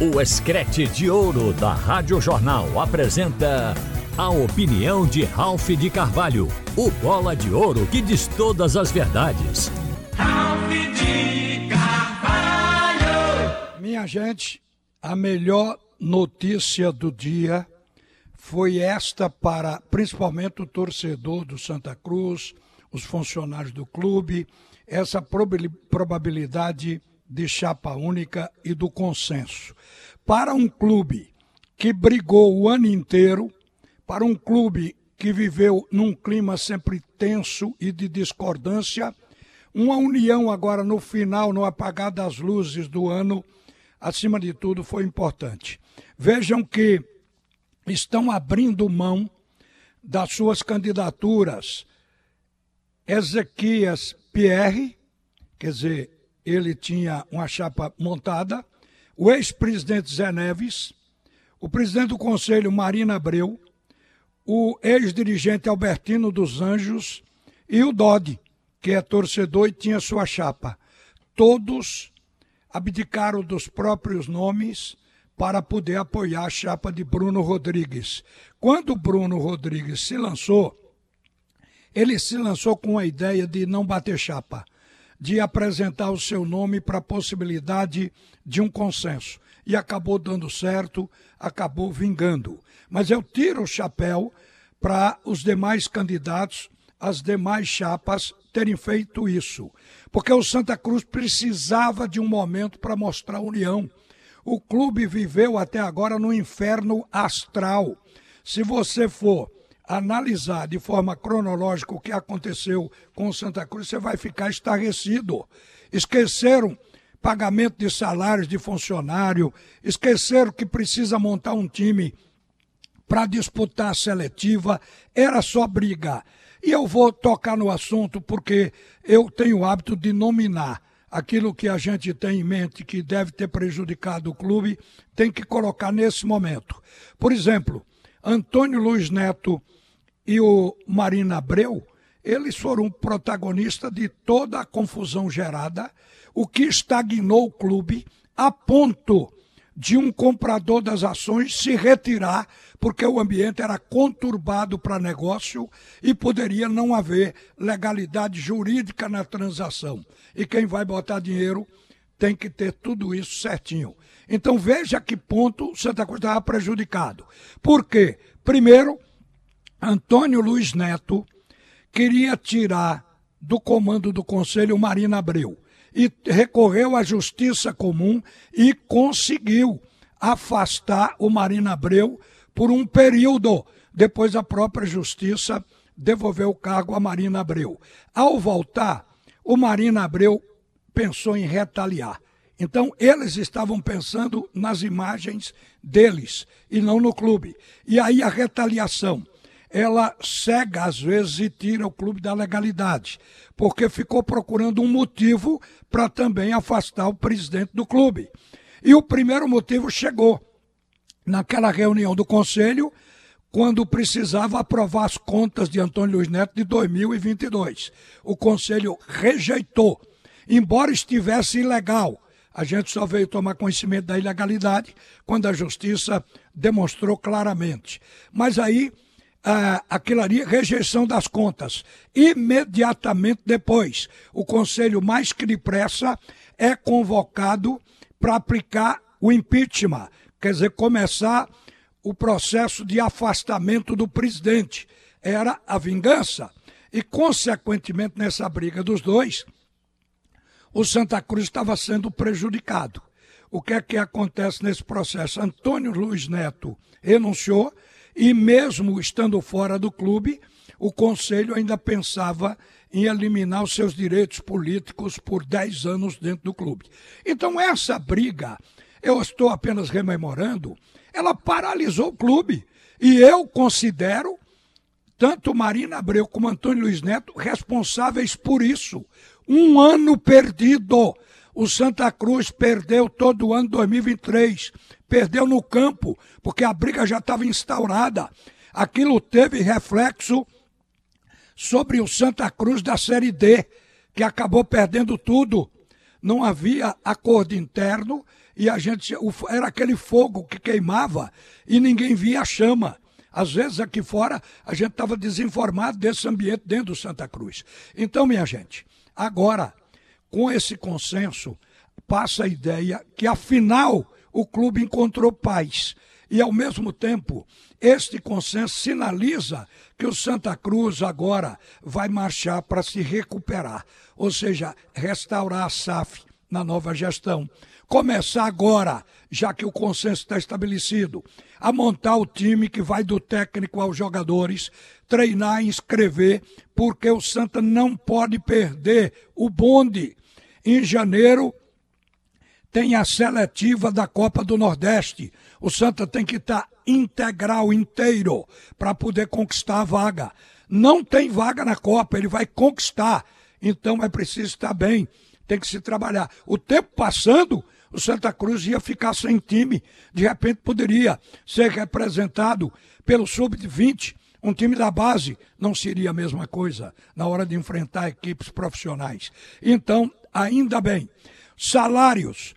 O Escrete de Ouro da Rádio Jornal apresenta a opinião de Ralph de Carvalho, o bola de ouro que diz todas as verdades. Ralph de Carvalho! Minha gente, a melhor notícia do dia foi esta para principalmente o torcedor do Santa Cruz, os funcionários do clube, essa probabilidade de chapa única e do consenso. Para um clube que brigou o ano inteiro, para um clube que viveu num clima sempre tenso e de discordância, uma união agora no final, no apagar das luzes do ano, acima de tudo, foi importante. Vejam que estão abrindo mão das suas candidaturas. Ezequias Pierre, quer dizer, ele tinha uma chapa montada, o ex-presidente Zé Neves, o presidente do conselho Marina Abreu, o ex-dirigente Albertino dos Anjos e o Dodi, que é torcedor e tinha sua chapa. Todos abdicaram dos próprios nomes para poder apoiar a chapa de Bruno Rodrigues. Quando Bruno Rodrigues se lançou, ele se lançou com a ideia de não bater chapa de apresentar o seu nome para a possibilidade de um consenso. E acabou dando certo, acabou vingando. Mas eu tiro o chapéu para os demais candidatos, as demais chapas terem feito isso. Porque o Santa Cruz precisava de um momento para mostrar união. O clube viveu até agora no inferno astral. Se você for analisar de forma cronológica o que aconteceu com Santa Cruz, você vai ficar estarrecido. Esqueceram pagamento de salários de funcionário, esqueceram que precisa montar um time para disputar a seletiva, era só brigar. E eu vou tocar no assunto porque eu tenho o hábito de nominar aquilo que a gente tem em mente que deve ter prejudicado o clube, tem que colocar nesse momento. Por exemplo, Antônio Luiz Neto e o Marina Abreu, eles foram protagonistas de toda a confusão gerada, o que estagnou o clube a ponto de um comprador das ações se retirar, porque o ambiente era conturbado para negócio e poderia não haver legalidade jurídica na transação. E quem vai botar dinheiro tem que ter tudo isso certinho. Então veja que ponto Santa Cruz estava prejudicado. Por quê? Primeiro, Antônio Luiz Neto queria tirar do comando do Conselho Marina Abreu e recorreu à Justiça Comum e conseguiu afastar o Marina Abreu por um período. Depois a própria Justiça devolveu o cargo a Marina Abreu. Ao voltar, o Marina Abreu pensou em retaliar. Então, eles estavam pensando nas imagens deles e não no clube. E aí a retaliação ela cega às vezes e tira o clube da legalidade, porque ficou procurando um motivo para também afastar o presidente do clube. E o primeiro motivo chegou naquela reunião do conselho, quando precisava aprovar as contas de Antônio Luiz Neto de 2022. O conselho rejeitou, embora estivesse ilegal. A gente só veio tomar conhecimento da ilegalidade quando a justiça demonstrou claramente. Mas aí ah, aquilo ali, rejeição das contas. Imediatamente depois, o conselho mais que depressa é convocado para aplicar o impeachment, quer dizer, começar o processo de afastamento do presidente. Era a vingança. E, consequentemente, nessa briga dos dois, o Santa Cruz estava sendo prejudicado. O que é que acontece nesse processo? Antônio Luiz Neto renunciou, e mesmo estando fora do clube, o Conselho ainda pensava em eliminar os seus direitos políticos por 10 anos dentro do clube. Então, essa briga, eu estou apenas rememorando, ela paralisou o clube. E eu considero tanto Marina Abreu como Antônio Luiz Neto responsáveis por isso. Um ano perdido. O Santa Cruz perdeu todo o ano 2023 perdeu no campo, porque a briga já estava instaurada. Aquilo teve reflexo sobre o Santa Cruz da Série D, que acabou perdendo tudo. não havia acordo interno e a gente era aquele fogo que queimava e ninguém via a chama. Às vezes aqui fora a gente estava desinformado desse ambiente dentro do Santa Cruz. Então, minha gente, agora, com esse consenso, passa a ideia que afinal o clube encontrou paz. E ao mesmo tempo, este consenso sinaliza que o Santa Cruz agora vai marchar para se recuperar, ou seja, restaurar a SAF na nova gestão. Começar agora, já que o consenso está estabelecido, a montar o time que vai do técnico aos jogadores, treinar e inscrever, porque o Santa não pode perder o bonde. Em janeiro tem a seletiva da Copa do Nordeste. O Santa tem que estar integral, inteiro, para poder conquistar a vaga. Não tem vaga na Copa, ele vai conquistar. Então é preciso estar bem, tem que se trabalhar. O tempo passando, o Santa Cruz ia ficar sem time. De repente poderia ser representado pelo sub-20, um time da base. Não seria a mesma coisa na hora de enfrentar equipes profissionais. Então, ainda bem. Salários.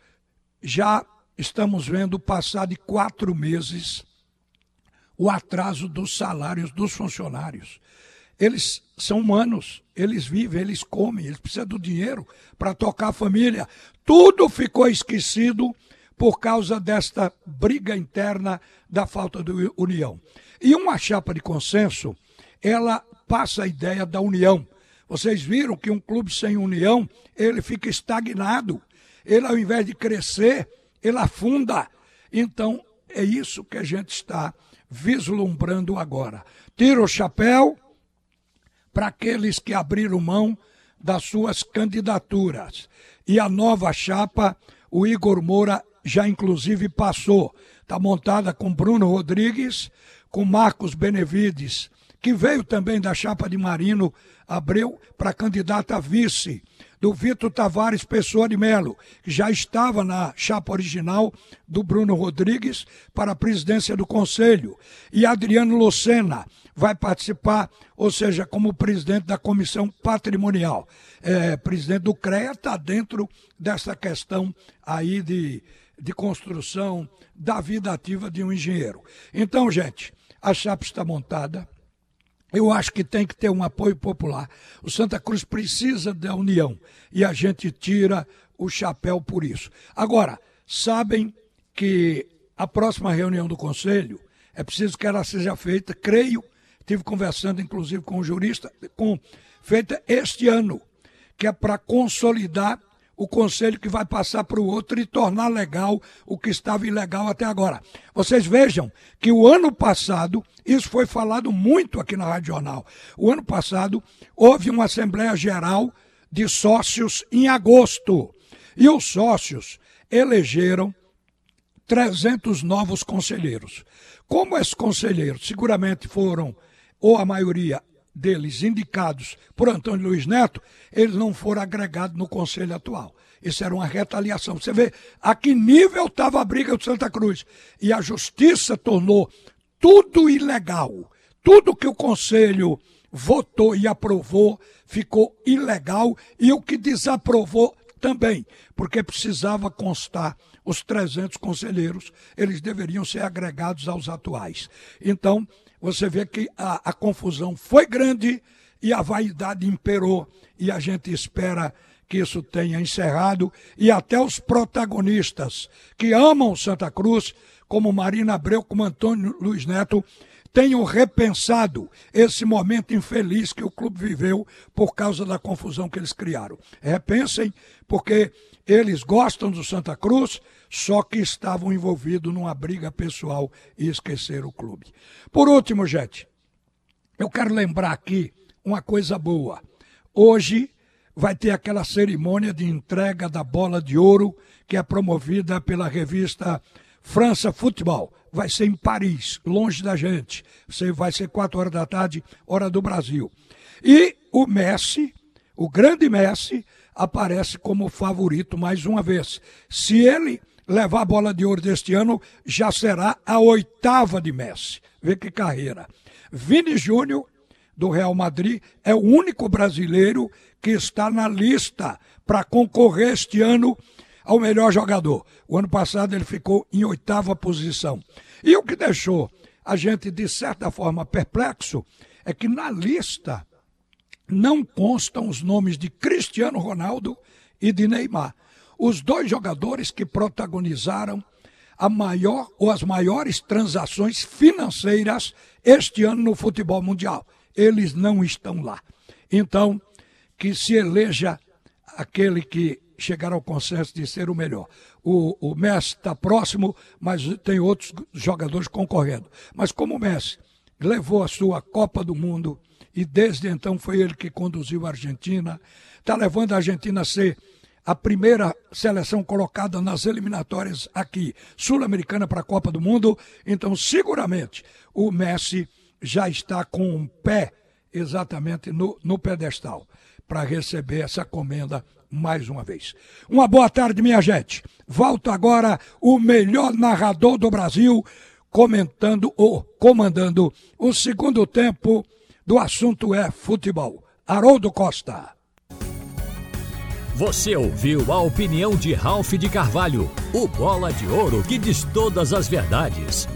Já estamos vendo passar de quatro meses o atraso dos salários dos funcionários. Eles são humanos, eles vivem, eles comem, eles precisam do dinheiro para tocar a família. Tudo ficou esquecido por causa desta briga interna da falta de união. E uma chapa de consenso, ela passa a ideia da união. Vocês viram que um clube sem união, ele fica estagnado. Ele, ao invés de crescer, ele afunda. Então, é isso que a gente está vislumbrando agora. Tira o chapéu para aqueles que abriram mão das suas candidaturas. E a nova chapa, o Igor Moura já inclusive passou. Está montada com Bruno Rodrigues, com Marcos Benevides, que veio também da chapa de Marino Abreu para candidata a vice do Vitor Tavares Pessoa de Melo, que já estava na chapa original do Bruno Rodrigues para a presidência do Conselho. E Adriano Lucena vai participar, ou seja, como presidente da Comissão Patrimonial. É, presidente do CREA está dentro dessa questão aí de, de construção da vida ativa de um engenheiro. Então, gente, a chapa está montada eu acho que tem que ter um apoio popular. O Santa Cruz precisa da união e a gente tira o chapéu por isso. Agora, sabem que a próxima reunião do Conselho é preciso que ela seja feita, creio, tive conversando inclusive com o jurista, com, feita este ano, que é para consolidar o conselho que vai passar para o outro e tornar legal o que estava ilegal até agora. Vocês vejam que o ano passado, isso foi falado muito aqui na Rádio Jornal, o ano passado houve uma Assembleia Geral de Sócios em agosto. E os sócios elegeram 300 novos conselheiros. Como esses conselheiros seguramente foram, ou a maioria, deles indicados por Antônio Luiz Neto, eles não foram agregados no conselho atual. Isso era uma retaliação. Você vê a que nível estava a briga do Santa Cruz. E a justiça tornou tudo ilegal. Tudo que o conselho votou e aprovou ficou ilegal e o que desaprovou também, porque precisava constar os 300 conselheiros, eles deveriam ser agregados aos atuais. Então, você vê que a, a confusão foi grande e a vaidade imperou. E a gente espera que isso tenha encerrado e até os protagonistas que amam Santa Cruz, como Marina Abreu, como Antônio Luiz Neto, tenham repensado esse momento infeliz que o clube viveu por causa da confusão que eles criaram. Repensem, porque eles gostam do Santa Cruz, só que estavam envolvidos numa briga pessoal e esqueceram o clube. Por último, gente, eu quero lembrar aqui uma coisa boa. Hoje vai ter aquela cerimônia de entrega da bola de ouro que é promovida pela revista França Futebol. Vai ser em Paris, longe da gente. Vai ser quatro horas da tarde, hora do Brasil. E o Messi, o grande Messi, aparece como favorito mais uma vez. Se ele levar a bola de ouro deste ano, já será a oitava de Messi. Vê que carreira. Vini Júnior do Real Madrid, é o único brasileiro que está na lista para concorrer este ano ao melhor jogador. O ano passado ele ficou em oitava posição. E o que deixou a gente, de certa forma, perplexo é que na lista não constam os nomes de Cristiano Ronaldo e de Neymar. Os dois jogadores que protagonizaram a maior ou as maiores transações financeiras este ano no futebol mundial. Eles não estão lá. Então, que se eleja aquele que chegar ao consenso de ser o melhor. O, o Messi está próximo, mas tem outros jogadores concorrendo. Mas como o Messi levou a sua Copa do Mundo e desde então foi ele que conduziu a Argentina, está levando a Argentina a ser a primeira seleção colocada nas eliminatórias aqui, sul-americana para a Copa do Mundo. Então, seguramente, o Messi já está com um pé exatamente no, no pedestal para receber essa comenda mais uma vez. Uma boa tarde, minha gente. Volta agora o melhor narrador do Brasil comentando ou comandando o segundo tempo do assunto é futebol. Haroldo Costa. Você ouviu a opinião de Ralph de Carvalho, o bola de ouro que diz todas as verdades.